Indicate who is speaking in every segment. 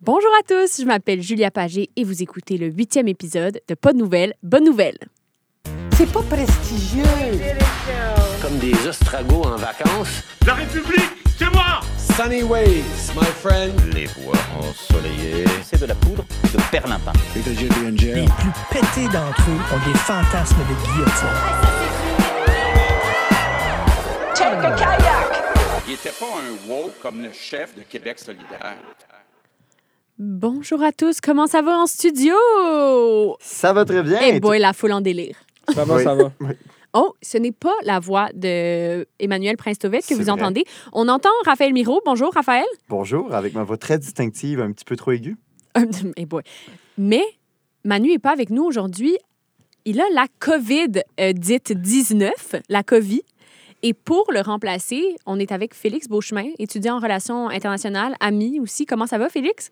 Speaker 1: Bonjour à tous, je m'appelle Julia Pagé et vous écoutez le huitième épisode de Pas de nouvelles, bonne nouvelle.
Speaker 2: C'est pas prestigieux.
Speaker 3: Comme des ostragos en vacances.
Speaker 4: La République, c'est moi
Speaker 5: Sunny ways, my friend.
Speaker 6: Les voies ensoleillées.
Speaker 7: C'est de la poudre de perlimpin.
Speaker 8: Les plus pétés d'entre eux ont des fantasmes de guillotine.
Speaker 2: Check a kayak.
Speaker 9: Il était pas un woke comme le chef de Québec solidaire.
Speaker 1: Bonjour à tous, comment ça va en studio?
Speaker 10: Ça va très bien.
Speaker 1: Eh boy, la foule en délire.
Speaker 5: Ça va,
Speaker 10: Oui.
Speaker 5: ça va.
Speaker 1: Oh, ce n'est pas la voix de Emmanuel Prince-Tovette que vous
Speaker 10: vrai.
Speaker 1: entendez. On entend Raphaël Miro. Bonjour, Raphaël.
Speaker 10: Bonjour, avec ma voix très distinctive, un petit peu trop aiguë.
Speaker 1: Eh boy. Mais Manu n'est pas avec nous aujourd'hui. Il a la COVID euh, dite 19, la COVID. Et pour le remplacer, on est avec Félix Beauchemin, étudiant en relations internationales, ami aussi. Comment ça va, Félix?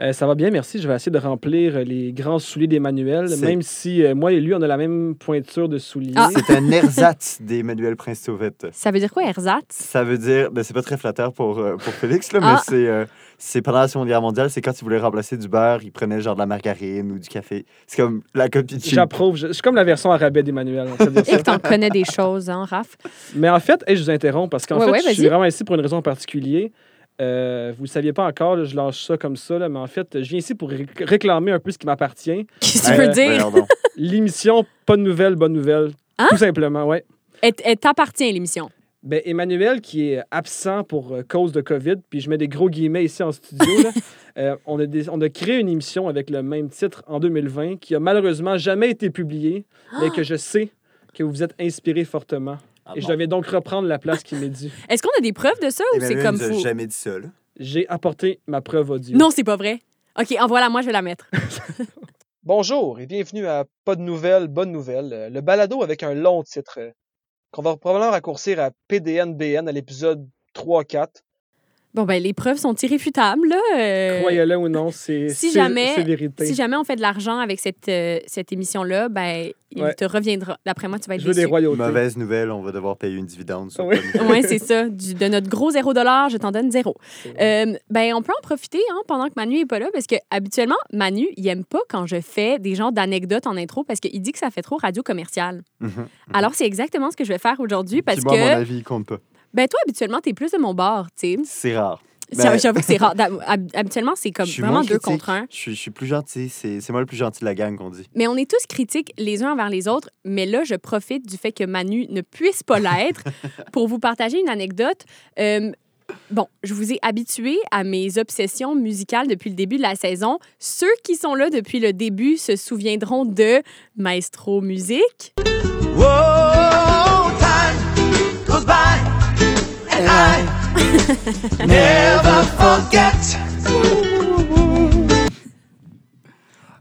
Speaker 5: Euh, ça va bien, merci. Je vais essayer de remplir euh, les grands souliers d'Emmanuel, même si euh, moi et lui, on a la même pointure de souliers.
Speaker 1: Ah.
Speaker 10: C'est un ersatz d'Emmanuel Prince-Sauvette.
Speaker 1: Ça veut dire quoi, ersatz?
Speaker 10: Ça veut dire, ben, c'est pas très flatteur pour, euh, pour Félix, là,
Speaker 1: Ah.
Speaker 10: mais c'est, euh, c'est pendant la Seconde Guerre mondiale, c'est quand il voulait remplacer du beurre, il prenait genre de la margarine ou du café. C'est comme la copie de.
Speaker 5: J'approuve. Je, je suis comme la version arabais d'Emmanuel.
Speaker 1: Et que t'en connais des choses, hein, Raph?
Speaker 5: Mais en fait, hey, je vous interromps parce qu'en
Speaker 1: Ouais,
Speaker 5: fait,
Speaker 1: ouais,
Speaker 5: je suis vraiment ici pour une raison en particulier. Euh, vous ne le saviez pas encore, là, je lâche ça comme ça, là, mais en fait, je viens ici pour ré- réclamer un peu ce qui m'appartient.
Speaker 1: Qu'est-ce que tu
Speaker 5: Euh,
Speaker 1: veux dire?
Speaker 10: Voyons donc.
Speaker 5: L'émission Pas de nouvelles, bonne nouvelle.
Speaker 1: Hein?
Speaker 5: Tout simplement, ouais.
Speaker 1: Elle, elle t'appartient, l'émission.
Speaker 5: Ben, Emmanuel, qui est absent pour euh, cause de COVID, puis je mets des gros guillemets ici en studio, là, euh, on, a des- on a créé une émission avec le même titre en 2020 qui a malheureusement jamais été publiée, mais que je sais que vous vous êtes inspiré fortement.
Speaker 10: Ah
Speaker 5: Et je
Speaker 10: bon?
Speaker 5: devais donc reprendre la place qui m'est due.
Speaker 1: Est-ce qu'on a des preuves de ça ou c'est
Speaker 10: Emmanuel
Speaker 1: comme fou?
Speaker 10: jamais dit ça, là.
Speaker 5: J'ai apporté ma preuve audio.
Speaker 1: Non, c'est pas vrai. OK, en voilà, moi, je vais la mettre.
Speaker 5: Bonjour et bienvenue à Pas de nouvelles, bonne nouvelle, euh, le balado avec un long titre euh, qu'on va probablement raccourcir à PDNBN à l'épisode 3-4.
Speaker 1: Bon, ben, les preuves sont irréfutables, là. euh,
Speaker 5: Croyez-le ou non, c'est
Speaker 1: si jamais-
Speaker 5: vérité.
Speaker 1: Si jamais on fait de l'argent avec cette, euh, cette émission-là, ben, il
Speaker 5: Ouais.
Speaker 1: te reviendra. D'après moi, tu vas être
Speaker 5: Je veux des
Speaker 1: déçu.
Speaker 5: royautés.
Speaker 10: Mauvaise nouvelle, on va devoir payer une dividende. sur
Speaker 5: Oui.
Speaker 1: Oui, c'est ça. Du- de notre gros zéro dollar, je t'en donne zéro. Euh, ben, on peut en profiter hein, pendant que Manu est pas là, parce que habituellement, Manu, il aime pas quand je fais des genres d'anecdotes en intro, parce qu'il dit que ça fait trop radio commercial.
Speaker 10: Mhm.
Speaker 1: Alors, c'est exactement ce que je vais faire aujourd'hui, parce
Speaker 10: moi, à mon
Speaker 1: que,
Speaker 10: avis, il compte pas.
Speaker 1: Ben, toi, habituellement, t'es plus de mon bord, tu sais.
Speaker 10: C'est rare. Ben-
Speaker 1: J'avoue que c'est rare. Habituellement, c'est comme vraiment deux contre un.
Speaker 10: Je suis, je suis plus gentil. C'est, moi le plus gentil de la gang qu'on dit.
Speaker 1: Mais on est tous critiques les uns envers les autres. Mais là, je profite du fait que Manu ne puisse pas l'être pour vous partager une anecdote. Euh, bon, je vous ai habitué à mes obsessions musicales depuis le début de la saison. Ceux qui sont là depuis le début se souviendront de Maestro Musique.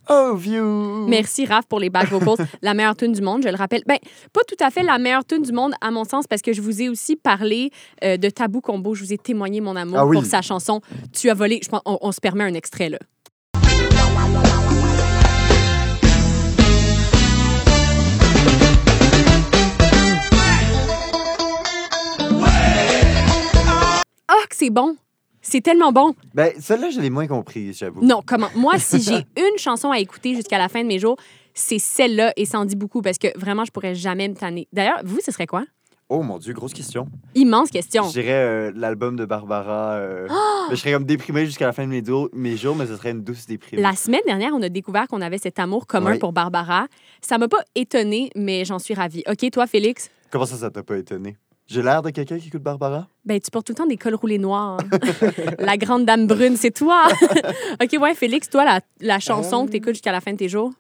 Speaker 10: Oh, view!
Speaker 1: Merci Raph pour les back vocals, la meilleure tune du monde, je le rappelle. Ben, pas tout à fait la meilleure tune du monde à mon sens parce que je vous ai aussi parlé euh, de Tabou Combo, je vous ai témoigné mon amour
Speaker 10: Ah oui.
Speaker 1: pour sa chanson Tu as volé. Je pense on, on se permet un extrait là. Que c'est bon. C'est tellement bon.
Speaker 10: Ben, celle-là, je l'ai moins comprise, j'avoue.
Speaker 1: Non, comment? Moi, si j'ai une chanson à écouter jusqu'à la fin de mes jours, c'est celle-là et ça en dit beaucoup parce que vraiment, je pourrais jamais me tanner. D'ailleurs, vous, ce serait quoi?
Speaker 10: Oh mon Dieu, grosse question.
Speaker 1: Immense question.
Speaker 10: Je dirais euh, l'album de Barbara. euh,
Speaker 1: Ah!
Speaker 10: je serais comme déprimé jusqu'à la fin de mes, do- mes jours, mais ce serait une douce déprime.
Speaker 1: La semaine dernière, on a découvert qu'on avait cet amour commun
Speaker 10: Oui.
Speaker 1: pour Barbara. Ça m'a pas étonnée, mais j'en suis ravie. OK, toi, Félix?
Speaker 10: Comment ça, ça t'a pas étonné? J'ai l'air de quelqu'un qui écoute Barbara?
Speaker 1: Ben, tu portes tout le temps des cols roulés noirs. la grande dame brune, c'est toi. OK, ouais, Félix, toi, la, la chanson
Speaker 5: Euh.
Speaker 1: que tu écoutes jusqu'à la fin de tes jours?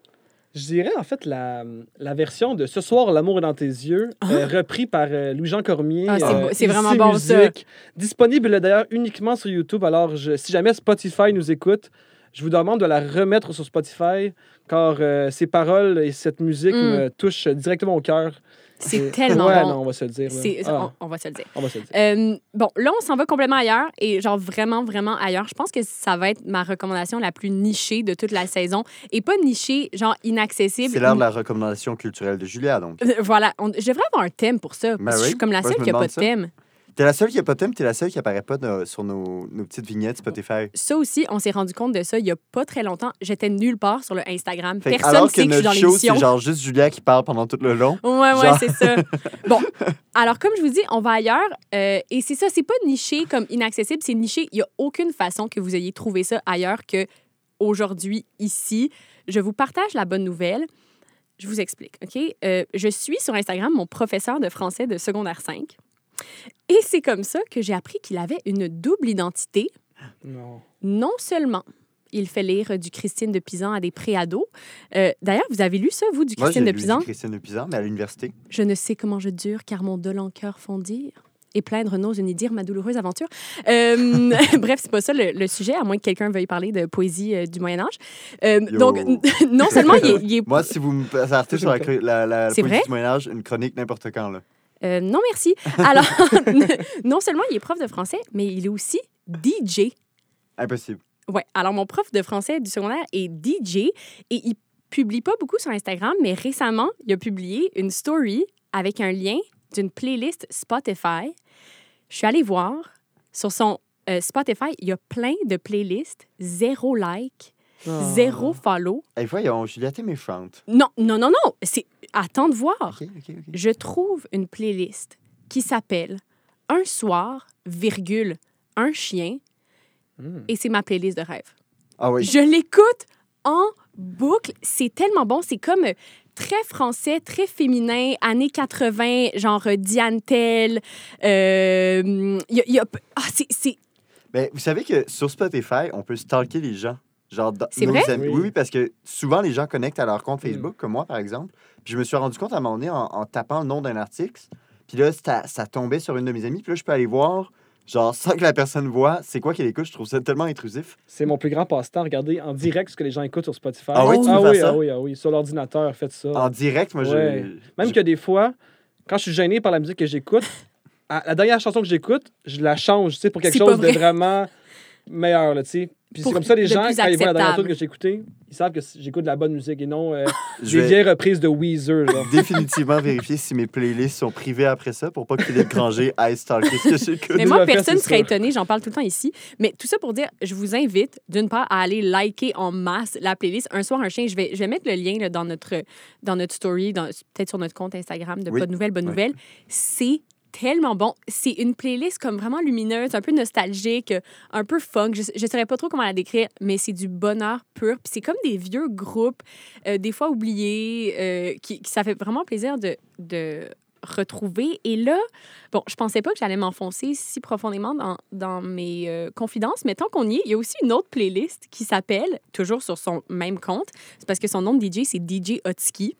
Speaker 5: Je dirais en fait la, la version de Ce soir, l'amour est dans tes yeux, euh, repris par euh, Louis-Jean Cormier.
Speaker 1: Ah, c'est
Speaker 5: euh,
Speaker 1: vraiment bon, ça.
Speaker 5: Musique. Disponible d'ailleurs uniquement sur YouTube. Alors, je- si jamais Spotify nous écoute, je vous demande de la remettre sur Spotify, car euh, ces paroles et cette musique
Speaker 1: Mm.
Speaker 5: me touchent directement au cœur.
Speaker 1: C'est tellement
Speaker 5: ouais,
Speaker 1: bon.
Speaker 5: non, on va se le dire. Ah,
Speaker 1: on, on va se le dire.
Speaker 5: on va se le dire.
Speaker 1: Euh, bon, là, on s'en va complètement ailleurs et genre vraiment, vraiment ailleurs. Je pense que ça va être ma recommandation la plus nichée de toute la saison et pas nichée, genre inaccessible.
Speaker 10: C'est l'heure de la recommandation culturelle de Julia, donc.
Speaker 1: Euh, Voilà, on- je devrais avoir un thème pour ça. Parce que je suis comme la seule qui n'a pas de
Speaker 10: ça.
Speaker 1: thème.
Speaker 10: T'es la seule qui a pas de thème, t'es la seule qui apparaît pas de- sur nos, nos petites vignettes Spotify.
Speaker 1: Ça aussi, on s'est rendu compte de ça il y a pas très longtemps. J'étais nulle part sur le Instagram.
Speaker 10: Fait que
Speaker 1: Personne
Speaker 10: alors
Speaker 1: sait
Speaker 10: que
Speaker 1: que je suis dans
Speaker 10: notre show,
Speaker 1: l'émission.
Speaker 10: c'est genre juste Julia qui parle pendant tout le long.
Speaker 1: Ouais, ouais,
Speaker 10: Genre-
Speaker 1: c'est ça. Bon, alors comme je vous dis, on va ailleurs. euh, et c'est ça, c'est pas niché comme inaccessible, c'est niché. Il y a aucune façon que vous ayez trouvé ça ailleurs que aujourd'hui, ici. Je vous partage la bonne nouvelle. Je vous explique, OK? Euh, je suis sur Instagram mon professeur de français de secondaire 5. Et c'est comme ça que j'ai appris qu'il avait une double identité.
Speaker 5: Non.
Speaker 1: Non seulement il fait lire du Christine de Pisan à des préados. Euh, D'ailleurs, vous avez lu ça, vous, du
Speaker 10: Moi,
Speaker 1: Christine de
Speaker 10: lu
Speaker 1: Pisan?
Speaker 10: du Christine de Pisan, mais à l'université.
Speaker 1: Je ne sais comment je dure, car mon dolent cœur font dire. Et plaindre n'ose ni dire ma douloureuse aventure. Euh, bref, c'est pas ça le, le sujet, à moins que quelqu'un veuille parler de poésie euh, du Moyen Âge. Euh, donc, non seulement il est... il est-
Speaker 10: Moi, si vous me arrêtez sur la, la, la
Speaker 1: vrai?
Speaker 10: du Moyen-Âge, une chronique n'importe quand. Là.
Speaker 1: Euh, non, merci. Alors, non seulement il est prof de français, mais il est aussi DJ.
Speaker 10: Impossible.
Speaker 1: Ouais. Alors, mon prof de français du secondaire est DJ et il publie pas beaucoup sur Instagram, mais récemment, il a publié une story avec un lien d'une playlist Spotify. Je suis allée voir sur son euh, Spotify, il y a plein de playlists, zéro like,
Speaker 5: Ah.
Speaker 1: zéro follow.
Speaker 10: Hey, voyons, Julia, t'es méchante.
Speaker 1: Non, non, non, non, c'est attends de voir. Je trouve une playlist qui s'appelle Un soir, virgule, un chien,
Speaker 5: Hmm.
Speaker 1: et c'est ma playlist de rêve.
Speaker 10: Ah oui.
Speaker 1: Je l'écoute en boucle. C'est tellement bon. C'est comme très français, très féminin, années 80, genre euh, Diane Tell. Euh, il y a- il y a- ah, c'est- c'est
Speaker 10: Ben, vous savez que sur Spotify, on peut stalker les gens. Genre, dans-
Speaker 1: C'est
Speaker 10: nos
Speaker 1: vrai?
Speaker 10: amis.
Speaker 5: Oui.
Speaker 10: Oui, oui, parce que souvent, les gens connectent à leur compte
Speaker 5: Mm.
Speaker 10: Facebook, comme moi, par exemple. Puis je me suis rendu compte à un moment donné en, en tapant le nom d'un article. Puis là, ça, ça tombait sur une de mes amies. Puis là, je peux aller voir, genre, sans que la personne voit, c'est quoi qu'elle écoute. Je trouve ça tellement intrusif.
Speaker 5: C'est mon plus grand passe-temps, regarder en direct ce que les gens écoutent sur Spotify.
Speaker 10: Ah
Speaker 1: oui, tu
Speaker 5: ah oui,
Speaker 10: ça?
Speaker 5: ah oui, ah oui, sur l'ordinateur, faites ça.
Speaker 10: En direct, moi,
Speaker 5: Ouais.
Speaker 10: je.
Speaker 5: Même que des fois, quand je suis gêné par la musique que j'écoute, la dernière chanson que j'écoute, je la change, tu sais, pour quelque chose de
Speaker 1: vrai.
Speaker 5: vraiment meilleur, là, tu sais. Puis c'est comme ça, les gens, quand ils voient la dernière tune que j'ai écoutée, ils savent que j'écoute de la bonne musique et non euh,
Speaker 10: je
Speaker 5: des vieilles reprises de Weezer, genre.
Speaker 10: définitivement vérifier si mes playlists sont privées après ça pour pas que Philippe Granger aille stalker ce que j'écoute?
Speaker 1: Mais moi, personne ne serait étonné, j'en parle tout le temps ici. Mais tout ça pour dire, je vous invite, d'une part, à aller liker en masse la playlist Un soir, un chien. Je vais, je vais mettre le lien là, dans, notre, dans notre story, dans- peut-être sur notre compte Instagram de
Speaker 10: Oui.
Speaker 1: De nouvelles, bonne
Speaker 10: Oui.
Speaker 1: nouvelle. C'est tellement bon. C'est une playlist comme vraiment lumineuse, un peu nostalgique, un peu funk. Je ne saurais pas trop comment la décrire, mais c'est du bonheur pur. Puis c'est comme des vieux groupes, euh, des fois oubliés, euh, qui, qui- ça fait vraiment plaisir de, de retrouver. Et là, Bon, je pensais pas que j'allais m'enfoncer si profondément dans, dans mes euh, confidences, mais tant qu'on y est, il y a aussi une autre playlist qui s'appelle, toujours sur son même compte, c'est parce que son nom de DJ, c'est DJ Hotski.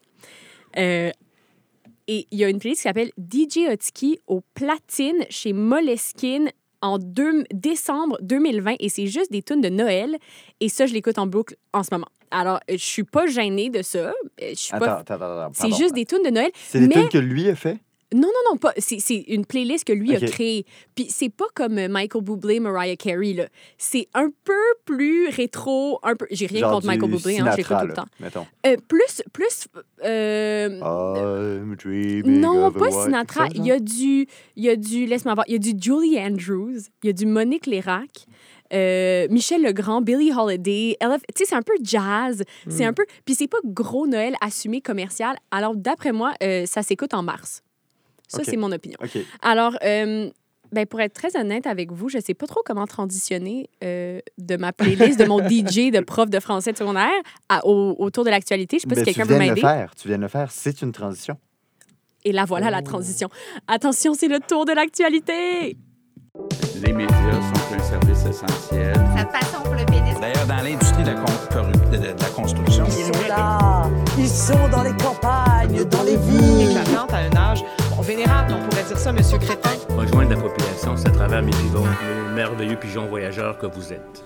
Speaker 1: Et il y a une playlist qui s'appelle DJ Hotski au platine chez Moleskine en deux- décembre 2020 et c'est juste des tunes de Noël et ça je l'écoute en boucle en ce moment. Alors je suis pas gênée de ça, Euh, je suis
Speaker 10: Attends,
Speaker 1: pas
Speaker 10: attends, attends.
Speaker 1: c'est juste des tunes de Noël
Speaker 10: C'est des tunes que lui a fait?
Speaker 1: Non, non, non, pas. C'est, c'est une playlist que lui a créée. Puis c'est pas comme euh, Michael Bublé, Mariah Carey, là. C'est un peu plus rétro, un peu... J'ai rien
Speaker 10: Genre
Speaker 1: contre Michael Bublé, hein, je
Speaker 10: Sinatra,
Speaker 1: tout le temps.
Speaker 10: Mettons.
Speaker 1: Euh, plus, plus... euh, non, pas Sinatra. Il y a du... Il y a du... Laisse-moi voir. Il y a du Julie Andrews. Il y a du Monique Lérac. euh, Michel Legrand, Billie Holiday, tu sais, c'est un peu jazz, c'est un peu, puis c'est pas gros Noël assumé commercial. Alors d'après moi, ça s'écoute en mars. Ça c'est mon opinion. Alors, euh, ben, pour être très honnête avec vous, je sais pas trop comment transitionner euh, de ma playlist, de mon DJ de prof de français de secondaire à- au- autour de l'actualité. Je sais pas
Speaker 10: Ben,
Speaker 1: si
Speaker 10: tu
Speaker 1: quelqu'un peut
Speaker 10: viens de le
Speaker 1: m'aider.
Speaker 10: faire. Tu viens de le faire. C'est une transition.
Speaker 1: Et là, voilà la
Speaker 5: Oh.
Speaker 1: transition. Attention, c'est le tour de l'actualité.
Speaker 9: Les médias sont un service essentiel.
Speaker 11: Sa passion pour le pénis.
Speaker 7: D'ailleurs, dans l'industrie de, la con- de- de- de la construction,
Speaker 2: Ils sont là, ils sont dans les campagnes, dans les villes.
Speaker 12: éclatante à un âge vénérable, on pourrait dire ça, Monsieur Crétin.
Speaker 13: Rejoindre la population, c'est à travers mes vivants, le merveilleux pigeon voyageur que vous êtes.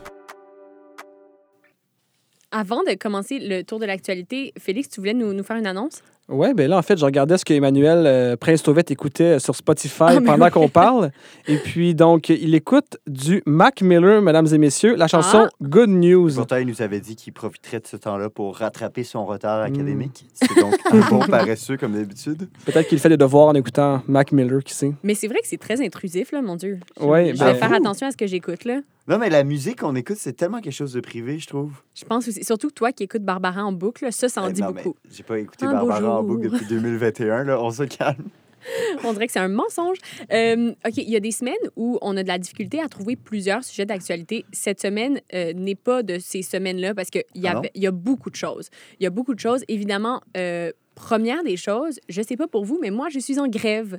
Speaker 1: Avant de commencer le tour de l'actualité, Félix, tu voulais nous, nous faire une annonce?
Speaker 5: Oui, ben là, en fait, je regardais ce que Emmanuel euh, Prince-Tauvette écoutait sur Spotify
Speaker 1: Ah,
Speaker 5: pendant
Speaker 1: oui.
Speaker 5: qu'on parle. Et puis, donc, il écoute du Mac Miller, mesdames et messieurs, la chanson
Speaker 1: Ah.
Speaker 5: Good News.
Speaker 10: Pourtant, il nous avait dit qu'il profiterait de ce temps-là pour rattraper son retard
Speaker 5: Hmm.
Speaker 10: académique. C'est donc un bon paresseux, comme d'habitude.
Speaker 5: Peut-être qu'il fait des devoirs en écoutant Mac Miller, qui sait.
Speaker 1: Mais c'est vrai que c'est très intrusif, là, mon Dieu. Je,
Speaker 5: Ouais,
Speaker 1: je
Speaker 5: ben-
Speaker 1: vais faire attention à ce que j'écoute, là.
Speaker 10: Non, mais la musique qu'on écoute, c'est tellement quelque chose de privé, je trouve.
Speaker 1: Je pense aussi, surtout toi qui écoutes Barbara en boucle, ça, ça en
Speaker 10: Eh,
Speaker 1: dit
Speaker 10: non,
Speaker 1: beaucoup.
Speaker 10: J'ai pas écouté
Speaker 1: Un
Speaker 10: Barbara en boucle depuis 2021, là. On se calme.
Speaker 1: On dirait que c'est un mensonge. Euh, OK, il y a des semaines où on a de la difficulté à trouver plusieurs sujets d'actualité. Cette semaine euh, n'est pas de ces semaines-là parce qu'il y,
Speaker 10: Ah
Speaker 1: y a beaucoup de choses. Il y a beaucoup de choses. Évidemment, euh, première des choses, je sais pas pour vous, mais moi, je suis en grève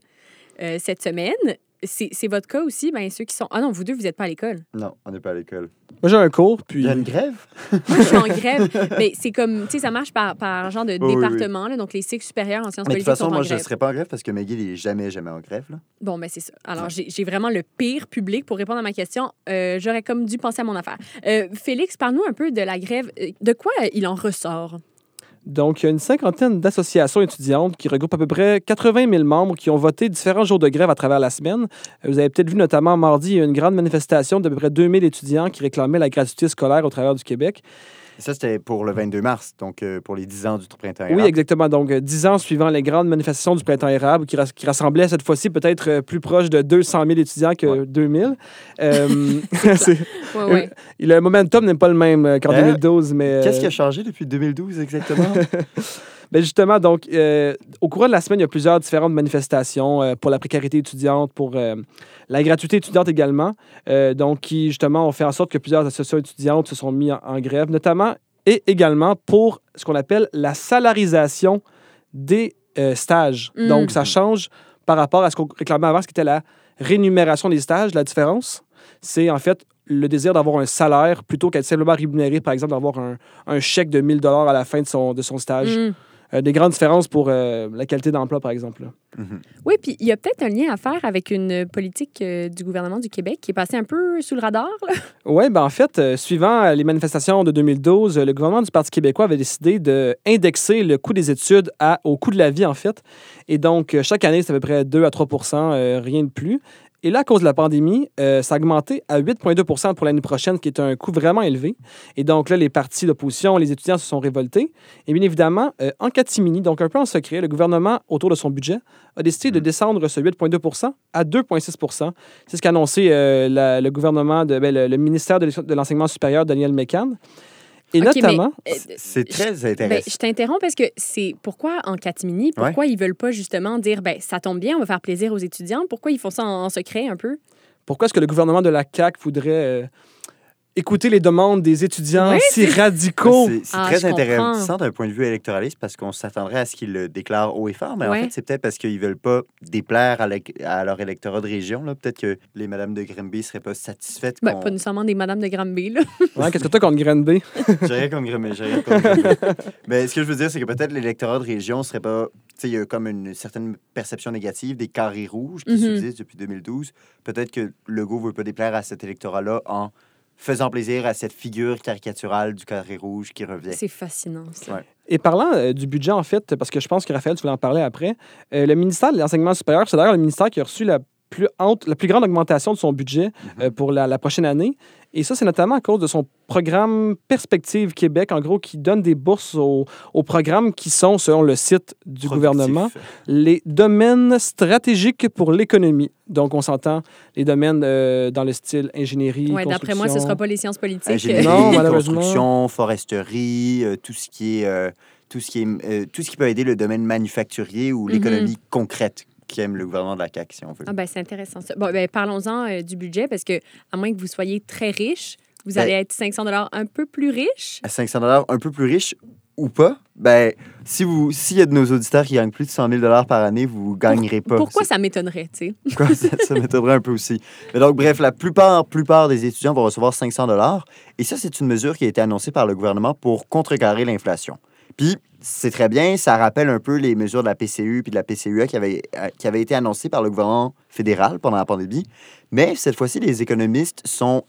Speaker 1: cette semaine. C'est c'est votre cas aussi, bien ceux qui sont... Ah non, vous deux, vous n'êtes pas à l'école.
Speaker 10: Non, on n'est pas à l'école.
Speaker 5: Moi, j'ai un cours, puis...
Speaker 10: Il y a une grève?
Speaker 1: Moi, je suis en grève. mais c'est comme, tu sais, ça marche par, par genre de
Speaker 10: Oui, oui, oui.
Speaker 1: département. là. donc, les cycles supérieurs en sciences
Speaker 10: Mais de toute
Speaker 1: politiques
Speaker 10: façon, moi, je ne
Speaker 1: grève.
Speaker 10: serais pas en grève parce que McGill n'est jamais, jamais en grève. Là.
Speaker 1: Bon, ben c'est ça. Alors, j'ai j'ai vraiment le pire public pour répondre à ma question. Euh, J'aurais comme dû penser à mon affaire. Euh, Félix, parle-nous un peu de la grève. Euh, De quoi il en ressort?
Speaker 5: Donc, il y a une cinquantaine d'associations étudiantes qui regroupent à peu près 80 000 membres qui ont voté différents jours de grève à travers la semaine. Euh, Vous avez peut-être vu notamment mardi, il y a une grande manifestation d'à peu près 2000 étudiants qui réclamaient la gratuité scolaire au travers du Québec.
Speaker 10: Et ça, c'était pour le 22 mars, donc euh, pour les 10 ans du printemps
Speaker 5: Oui,
Speaker 10: érable.
Speaker 5: exactement. Donc, euh, dix ans suivant les grandes manifestations du printemps érable qui, ras- qui rassemblaient cette fois-ci peut-être euh, plus proche de 200 000 étudiants que 2000. Euh,
Speaker 1: Ouais, ouais.
Speaker 5: le momentum n'est pas le même euh, qu'en
Speaker 10: Euh,
Speaker 5: 2012, mais... euh,
Speaker 10: Qu'est-ce qui a changé depuis 2012 exactement?
Speaker 5: Ben justement, donc, euh, au courant de la semaine, il y a plusieurs différentes manifestations euh, pour la précarité étudiante, pour euh, la gratuité étudiante également, donc qui justement ont fait en sorte que plusieurs associations étudiantes se sont mis en, en grève, notamment et également pour ce qu'on appelle la salarisation des stages.
Speaker 1: Mm.
Speaker 5: Donc, ça change par rapport à ce qu'on réclamait avant, ce qui était la rémunération des stages. La différence, c'est en fait le désir d'avoir un salaire plutôt qu'être simplement rémunéré, par exemple, d'avoir un, un chèque de 1000 dollars à la fin de son, de son stage.
Speaker 1: Mm.
Speaker 5: Euh, des grandes différences pour euh, la qualité d'emploi, par exemple. là.
Speaker 10: Mhm.
Speaker 1: Oui, puis il y a peut-être un lien à faire avec une politique euh, du gouvernement du Québec qui est passée un peu sous le radar.
Speaker 5: Oui, ben en fait, euh, suivant les manifestations de 2012, euh, le gouvernement du Parti québécois avait décidé d'indexer le coût des études à, au coût de la vie, en fait. Et donc, euh, chaque année, c'est à peu près 2 à 3 euh, rien de plus. Et là, à cause de la pandémie, euh, ça a augmenté à 8,2 pour l'année prochaine, qui est un coût vraiment élevé. Et donc là, les partis d'opposition, les étudiants se sont révoltés. Et bien évidemment, euh, en catimini, donc un peu en secret, le gouvernement, autour de son budget, a décidé de descendre ce 8,2% à 2,6% C'est ce qu'a annoncé euh, la- le gouvernement, de, ben, le, le ministère de l'E- de l'Enseignement supérieur, Daniel McCann. Et notamment,
Speaker 1: euh,
Speaker 10: C'est très
Speaker 1: Ben,
Speaker 10: intéressant.
Speaker 1: je t'interromps parce que c'est pourquoi en catimini, pourquoi ils veulent pas justement dire ben ça tombe bien, on va faire plaisir aux étudiants, pourquoi ils font ça en, en secret un peu?
Speaker 5: Pourquoi est-ce que le gouvernement de la CAQ voudrait euh, écouter les demandes des étudiants
Speaker 1: Oui,
Speaker 5: si radicaux?
Speaker 10: C'est
Speaker 1: Ah,
Speaker 10: très intéressant d'un point de vue électoraliste parce qu'on s'attendrait à ce qu'ils le déclarent haut et fort, mais en fait, c'est peut-être parce qu'ils veulent pas déplaire à, leur électorat de région. là. Peut-être que les madames de Grimby seraient pas satisfaites.
Speaker 1: Ben, pas nécessairement des madames de Granby là.
Speaker 5: Ouais, Qu'est-ce que tu as contre Granby?
Speaker 10: J'ai rien contre j'ai rien contre Grimby. Mais ce que je veux dire, c'est que peut-être l'électorat de région serait pas. Tu sais, il y a comme une certaine perception négative des carrés rouges qui
Speaker 1: Mhm.
Speaker 10: subsistent depuis 2012. Peut-être que Legault veut pas déplaire à cet électorat-là en faisant plaisir à cette figure caricaturale du carré rouge qui revient.
Speaker 1: C'est fascinant. ça.
Speaker 10: Ouais.
Speaker 5: Et parlant euh, du budget, en fait, parce que je pense que Raphaël, tu voulais en parler après, euh, le ministère de l'Enseignement supérieur, c'est d'ailleurs le ministère qui a reçu la plus, la plus grande augmentation de son budget euh, pour la, la prochaine année. Et ça, c'est notamment à cause de son programme Perspective Québec, en gros, qui donne des bourses aux, aux programmes qui sont, selon le site du
Speaker 10: Productif.
Speaker 5: gouvernement, les domaines stratégiques pour l'économie. Donc, on s'entend les domaines euh, dans le style ingénierie,
Speaker 1: Ouais, d'après moi, ce
Speaker 5: construction.
Speaker 1: sera pas les sciences politiques.
Speaker 10: Ingénierie,
Speaker 5: Non, malheureusement.
Speaker 10: construction, foresterie, euh, tout ce qui est, euh, tout ce qui est, euh, tout ce qui peut aider le domaine manufacturier ou
Speaker 1: Mhm.
Speaker 10: l'économie concrète qui aime le gouvernement de la CAQ, si on veut.
Speaker 1: Ah ben c'est intéressant ça. Bon ben parlons-en euh, du budget parce que à moins que vous soyez très riche, vous
Speaker 10: Ben-
Speaker 1: allez être 500 dollars un peu plus riche.
Speaker 10: À 500 dollars, un peu plus riche ou pas, ben si vous, s'il y a de nos auditeurs qui gagnent plus de 100 000 dollars par année, vous gagnerez pas.
Speaker 1: Pourquoi ça m'étonnerait, tu sais?
Speaker 10: Pourquoi ça, ça m'étonnerait un peu aussi? Mais donc, bref, la plupart, plupart des étudiants vont recevoir 500 dollars. Et ça, c'est une mesure qui a été annoncée par le gouvernement pour contrecarrer l'inflation. Puis, c'est très bien, ça rappelle un peu les mesures de la PCU puis de la PCUA qui avaient, euh, qui avaient été annoncées par le gouvernement fédéral pendant la pandémie. Mais cette fois-ci, les économistes sont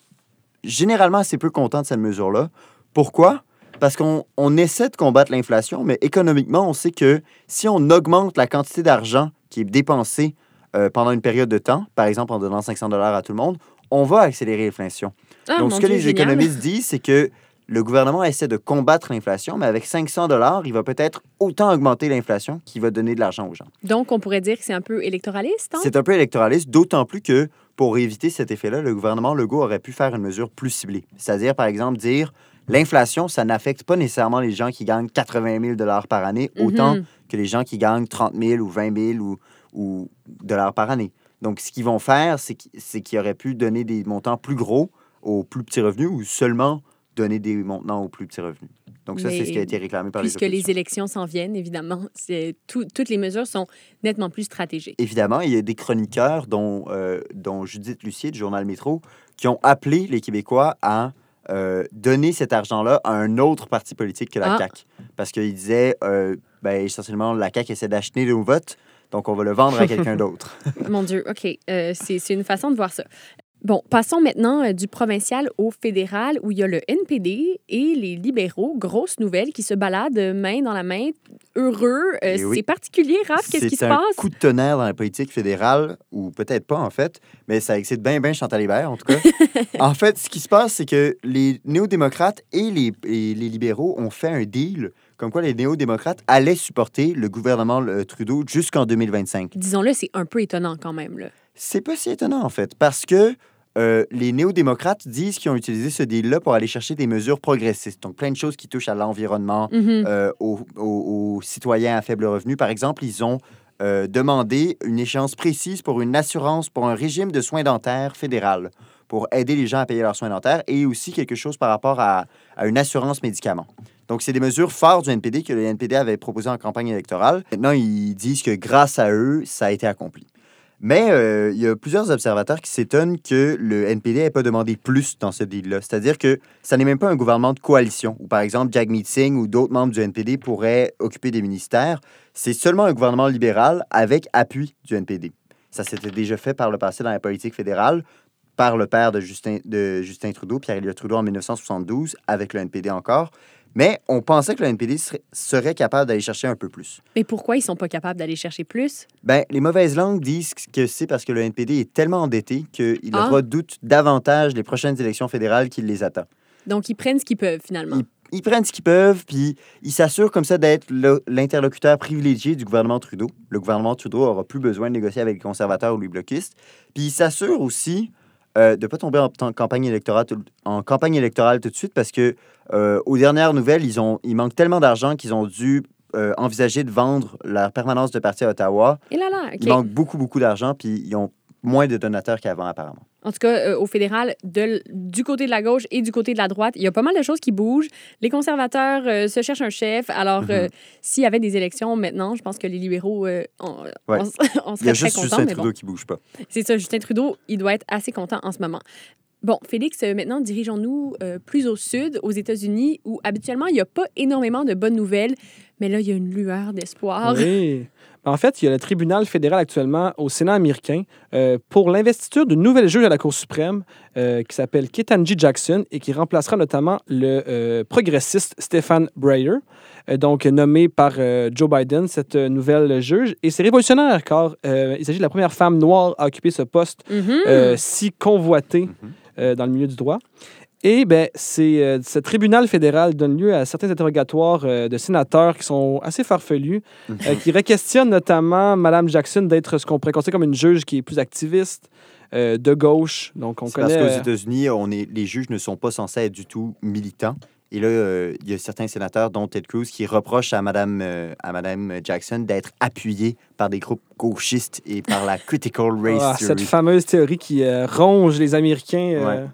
Speaker 10: généralement assez peu contents de cette mesure-là. Pourquoi? parce qu'on on essaie de combattre l'inflation, mais économiquement, on sait que si on augmente la quantité d'argent qui est dépensée euh, pendant une période de temps, par exemple en donnant 500 dollars à tout le monde, on va accélérer l'inflation.
Speaker 1: Ah,
Speaker 10: Donc, ce que
Speaker 1: Dieu,
Speaker 10: les
Speaker 1: génial.
Speaker 10: économistes disent, c'est que le gouvernement essaie de combattre l'inflation, mais avec 500 dollars, il va peut-être autant augmenter l'inflation qu'il va donner de l'argent aux gens.
Speaker 1: Donc, on pourrait dire que c'est un peu électoraliste, hein?
Speaker 10: C'est un peu électoraliste, d'autant plus que pour éviter cet effet-là, le gouvernement Legault aurait pu faire une mesure plus ciblée. C'est-à-dire, par exemple, dire l'inflation, ça n'affecte pas nécessairement les gens qui gagnent 80 000 dollars par année, autant
Speaker 1: Mhm.
Speaker 10: que les gens qui gagnent 30 000 ou 20 000 ou, ou dollars par année. Donc, ce qu'ils vont faire, c'est qu'ils auraient pu donner des montants plus gros aux plus petits revenus ou seulement donner des montants aux plus petits revenus. Donc, ça, c'est ce qui a été réclamé par
Speaker 1: Puisque
Speaker 10: les
Speaker 1: les
Speaker 10: oppositions.
Speaker 1: élections s'en viennent, évidemment, tout- toutes les mesures sont nettement plus stratégiques.
Speaker 10: Évidemment, il y a des chroniqueurs, dont, euh, dont Judith Lucier du journal Métro, qui ont appelé les Québécois à euh, donner cet argent-là à un autre parti politique que la
Speaker 1: Ah.
Speaker 10: CAQ. Parce qu'ils disaient, euh, ben, essentiellement, la CAQ essaie d'acheter nos votes, donc on va le vendre à quelqu'un d'autre.
Speaker 1: Mon Dieu, OK. euh, c'est une façon de voir ça. Bon, passons maintenant euh, du provincial au fédéral, où il y a le NPD et les libéraux. Grosse nouvelle qui se baladent main dans la main, heureux. Euh,
Speaker 10: Eh oui.
Speaker 1: C'est particulier, Raph. Qu'est-ce qui se
Speaker 10: C'est un
Speaker 1: passe?
Speaker 10: coup de tonnerre dans la politique fédérale, ou peut-être pas en fait, mais ça excite bien, bien Chantal Hébert en tout cas. en fait, ce qui se passe, c'est que les néo-démocrates et les, et les libéraux ont fait un deal comme quoi les néo-démocrates allaient supporter le gouvernement euh, Trudeau jusqu'en 2025.
Speaker 1: Disons-le, c'est un peu étonnant quand même. Là.
Speaker 10: C'est pas si étonnant, en fait, parce que euh, les néo-démocrates disent qu'ils ont utilisé ce deal-là pour aller chercher des mesures progressistes. Donc, plein de choses qui touchent à l'environnement,
Speaker 1: Mhm.
Speaker 10: euh, aux, aux- aux citoyens à faible revenu. Par exemple, ils ont euh, demandé une échéance précise pour une assurance, pour un régime de soins dentaires fédéral, pour aider les gens à payer leurs soins dentaires, et aussi quelque chose par rapport à, à une assurance médicaments. Donc, c'est des mesures fortes du NPD que le NPD avait proposées en campagne électorale. Maintenant, ils disent que grâce à eux, ça a été accompli. Mais euh, il y a plusieurs observateurs qui s'étonnent que le NPD n'ait pas demandé plus dans ce deal-là. C'est-à-dire que ça n'est même pas un gouvernement de coalition, où par exemple Jagmeet Singh ou d'autres membres du NPD pourraient occuper des ministères. C'est seulement un gouvernement libéral avec appui du NPD. Ça s'était déjà fait par le passé dans la politique fédérale, par le père de Justin, de Justin Trudeau, Pierre-Éliott Trudeau, en 1972, avec le NPD encore. Mais on pensait que le NPD serait, capable d'aller chercher un peu plus.
Speaker 1: Mais pourquoi ils sont pas capables d'aller chercher plus?
Speaker 10: Ben, les mauvaises langues disent que c'est parce que le NPD est tellement endetté qu'il
Speaker 1: Ah.
Speaker 10: redoute davantage les prochaines élections fédérales qu'il les attend.
Speaker 1: Donc, ils prennent ce qu'ils peuvent, finalement.
Speaker 10: Ils, ils prennent ce qu'ils peuvent, puis ils s'assurent comme ça d'être l'interlocuteur privilégié du gouvernement Trudeau. Le gouvernement Trudeau aura plus besoin de négocier avec les conservateurs ou les bloquistes. Puis ils s'assurent aussi euh, de ne pas tomber en, en campagne électorale, tout- en campagne électorale tout de suite parce que euh, aux dernières nouvelles, ils, ont, ils manquent tellement d'argent qu'ils ont dû euh, envisager de vendre la permanence de parti à Ottawa.
Speaker 1: Et là, là, OK.
Speaker 10: Il manque beaucoup, beaucoup d'argent, puis ils ont moins de donateurs qu'avant, apparemment.
Speaker 1: En tout cas, euh, au fédéral, de du côté de la gauche et du côté de la droite, il y a pas mal de choses qui bougent. Les conservateurs euh, se cherchent un chef. Alors,
Speaker 10: Mhm.
Speaker 1: euh, s'il y avait des élections maintenant, je pense que les libéraux, euh, on,
Speaker 10: Ouais.
Speaker 1: on s- on
Speaker 10: Il y a
Speaker 1: serait très
Speaker 10: juste
Speaker 1: contents.
Speaker 10: Justin Trudeau
Speaker 1: bon,
Speaker 10: qui bouge pas.
Speaker 1: c'est ça, Justin Trudeau, il doit être assez content en ce moment. Bon, Félix, maintenant, dirigeons-nous euh, plus au sud, aux États-Unis, où habituellement, il n'y a pas énormément de bonnes nouvelles, mais là, il y a une lueur d'espoir.
Speaker 5: Oui. En fait, il y a le tribunal fédéral actuellement au Sénat américain euh, pour l'investiture d'une nouvelle juge à la Cour suprême euh, qui s'appelle Ketanji Jackson et qui remplacera notamment le euh, progressiste Stephen Breyer, euh, donc nommé par euh, Joe Biden, cette nouvelle juge. Et c'est révolutionnaire car euh, il s'agit de la première femme noire à occuper ce poste
Speaker 1: Mhm.
Speaker 5: euh, si convoité
Speaker 10: Mhm.
Speaker 5: euh, dans le milieu du droit. Et ben, c'est euh, ce tribunal fédéral donne lieu à certains interrogatoires euh, de sénateurs qui sont assez farfelus, euh, qui requestionnent notamment Mme Jackson d'être ce qu'on pourrait considérer comme une juge qui est plus activiste, euh, de gauche. Donc, on
Speaker 10: C'est
Speaker 5: connaît.
Speaker 10: parce qu'aux États-Unis, on est, les juges ne sont pas censés être du tout militants. Et là, euh, il y a certains sénateurs, dont Ted Cruz, qui reprochent à Mme, euh, à Madame Jackson d'être appuyée par des groupes gauchistes et par la critical race
Speaker 5: ah,
Speaker 10: theory.
Speaker 5: cette fameuse théorie qui euh, ronge les Américains.
Speaker 10: Ouais.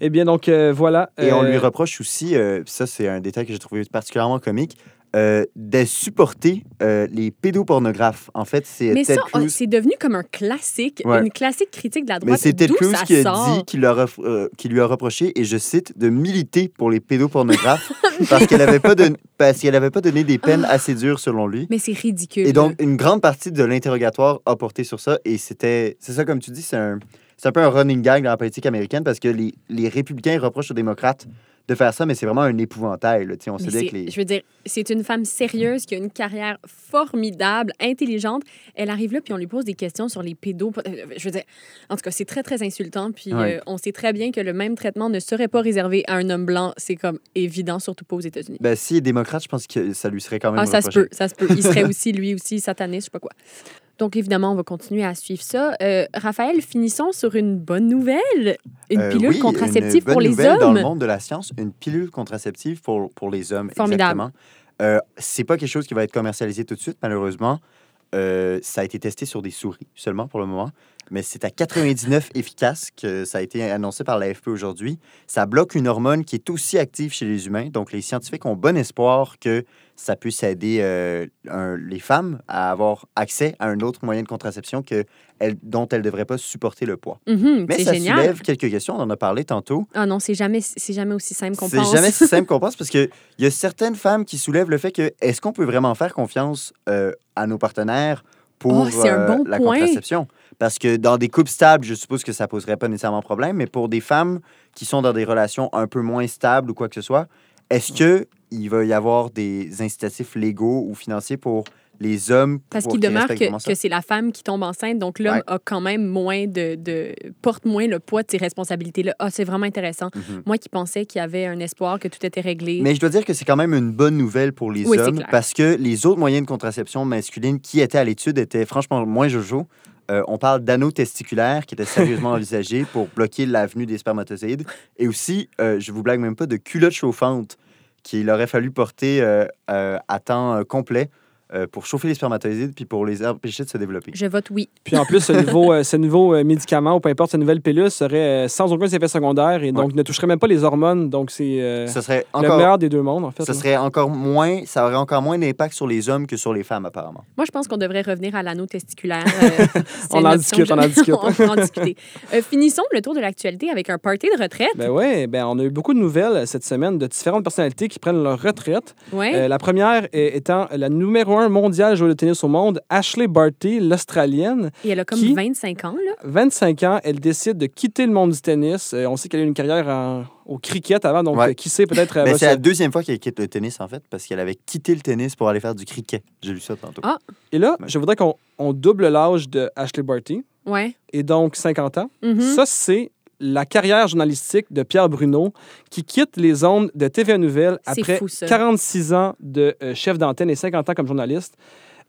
Speaker 5: Eh bien, donc, euh, voilà.
Speaker 10: Et on
Speaker 5: euh,
Speaker 10: lui reproche aussi, euh, ça c'est un détail que j'ai trouvé particulièrement comique, euh, de supporter euh, les pédopornographes. En fait, c'est
Speaker 1: Mais
Speaker 10: Ted
Speaker 1: ça, oh,
Speaker 10: Cruz.
Speaker 1: c'est devenu comme un classique,
Speaker 10: Ouais.
Speaker 1: une classique critique de la
Speaker 10: Mais
Speaker 1: droite.
Speaker 10: c'est Ted Cruz qui a dit a- euh, qu'il lui a reproché, et je cite, de militer pour les pédopornographes parce qu'elle n'avait pas, don- parce qu'elle avait pas donné des peines assez dures selon lui.
Speaker 1: Mais c'est ridicule.
Speaker 10: Et donc, une grande partie de l'interrogatoire a porté sur ça. Et c'était, c'est ça, comme tu dis, c'est un, c'est un peu un running gag dans la politique américaine parce que les, les républicains reprochent aux démocrates de faire ça, mais c'est vraiment un épouvantail. là. On dit que
Speaker 1: c'est-
Speaker 10: les...
Speaker 1: Je veux dire, c'est une femme sérieuse qui a une carrière formidable, intelligente. Elle arrive là, puis on lui pose des questions sur les pédos. Euh, Je veux dire, en tout cas, c'est très, très insultant. Puis
Speaker 10: Ouais.
Speaker 1: euh, on sait très bien que le même traitement ne serait pas réservé à un homme blanc. C'est comme évident, surtout pas aux États-Unis.
Speaker 10: Ben, s'il est démocrate, je pense que ça lui serait quand même
Speaker 1: Ah, ça se peut, ça se peut. Il serait aussi, lui aussi, sataniste, je sais pas quoi. Donc, évidemment, on va continuer à suivre ça. Euh, Raphaël, finissons sur une bonne nouvelle. Une
Speaker 10: Euh,
Speaker 1: pilule
Speaker 10: oui,
Speaker 1: contraceptive
Speaker 10: une bonne
Speaker 1: pour les hommes.
Speaker 10: Dans le monde de la science, une pilule contraceptive pour, pour les hommes.
Speaker 1: Formidable.
Speaker 10: Exactement. Euh, c'est pas quelque chose qui va être commercialisé tout de suite, malheureusement. Ça a été testé sur des souris seulement pour le moment, mais c'est à 99 efficace que ça a été annoncé par l'AFP aujourd'hui. Ça bloque une hormone qui est aussi active chez les humains, donc les scientifiques ont bon espoir que ça puisse aider euh, un- les femmes à avoir accès à un autre moyen de contraception que elles- dont elles ne devraient pas supporter le poids.
Speaker 1: Mhm,
Speaker 10: Mais
Speaker 1: c'est
Speaker 10: ça
Speaker 1: génial.
Speaker 10: soulève quelques questions, on en a parlé tantôt.
Speaker 1: Ah non, c'est jamais, c'est jamais aussi simple qu'on
Speaker 10: C'est
Speaker 1: pense.
Speaker 10: jamais si simple qu'on pense parce qu'il y a certaines femmes qui soulèvent le fait que est-ce qu'on peut vraiment faire confiance euh, à nos partenaires pour
Speaker 1: Oh, un
Speaker 10: euh,
Speaker 1: bon
Speaker 10: la
Speaker 1: point.
Speaker 10: contraception? Parce que dans des couples stables, je suppose que ça poserait pas nécessairement problème, mais pour des femmes qui sont dans des relations un peu moins stables ou quoi que ce soit, est-ce que il va y avoir des incitatifs légaux ou financiers pour les hommes
Speaker 1: Parce qu'il demeure que, que c'est la femme qui tombe enceinte, donc l'homme
Speaker 10: Ouais.
Speaker 1: a quand même moins de, de- porte moins le poids de ses responsabilités-là. Ah, c'est vraiment intéressant.
Speaker 10: Mhm.
Speaker 1: Moi qui pensais qu'il y avait un espoir, que tout était réglé.
Speaker 10: Mais je dois dire que c'est quand même une bonne nouvelle pour les
Speaker 1: Oui,
Speaker 10: hommes parce que les autres moyens de contraception masculine qui étaient à l'étude étaient franchement moins jojo. Euh, on parle d'anneaux testiculaires qui étaient sérieusement envisagés pour bloquer l'avenue des spermatozoïdes et aussi, euh, je vous blague même pas, de culottes chauffantes qu'il aurait fallu porter euh, euh, à temps complet euh, pour chauffer les spermatozoïdes puis pour les empêcher de se développer.
Speaker 1: Je vote oui.
Speaker 5: Puis en plus, ce nouveau, euh, ce nouveau euh, médicament ou peu importe, cette nouvelle pilule serait euh, sans aucun effet secondaire et donc ne toucherait même pas les hormones. Donc c'est euh,
Speaker 10: Ce serait
Speaker 5: le
Speaker 10: encore,
Speaker 5: meilleur des deux mondes, en fait.
Speaker 10: ce
Speaker 5: là.
Speaker 10: serait encore moins, ça aurait encore moins d'impact sur les hommes que sur les femmes apparemment.
Speaker 1: Moi, je pense qu'on devrait revenir à l'anneau testiculaire. euh,
Speaker 5: On en discute,
Speaker 1: que
Speaker 5: on en discute.
Speaker 1: on en discuter. Euh, finissons le tour de l'actualité avec un party de retraite.
Speaker 5: Ben oui, ben on a eu beaucoup de nouvelles cette semaine de différentes personnalités qui prennent leur retraite.
Speaker 1: Ouais.
Speaker 5: Euh, la première étant la numéro un mondiale joueuse de tennis au monde, Ashley Barty, l'Australienne.
Speaker 1: Et elle a comme
Speaker 5: qui-
Speaker 1: 25 ans, là.
Speaker 5: 25 ans, elle décide de quitter le monde du tennis. Euh, on sait qu'elle a eu une carrière en- au cricket avant, donc
Speaker 10: Ouais.
Speaker 5: euh, qui sait, peut-être... va
Speaker 10: c'est la deuxième fois qu'elle quitte le tennis, en fait, parce qu'elle avait quitté le tennis pour aller faire du cricket. J'ai lu ça tantôt.
Speaker 1: Ah.
Speaker 5: Et là,
Speaker 10: Ouais.
Speaker 5: je voudrais qu'on on double l'âge de Ashley Barty,
Speaker 1: Ouais.
Speaker 5: et donc 50 ans.
Speaker 1: Mhm.
Speaker 5: Ça, c'est la carrière journalistique de Pierre Bruno, qui quitte les ondes de TVA Nouvelles
Speaker 1: C'est
Speaker 5: après
Speaker 1: fou, ça.
Speaker 5: 46 ans de euh, chef d'antenne et 50 ans comme journaliste.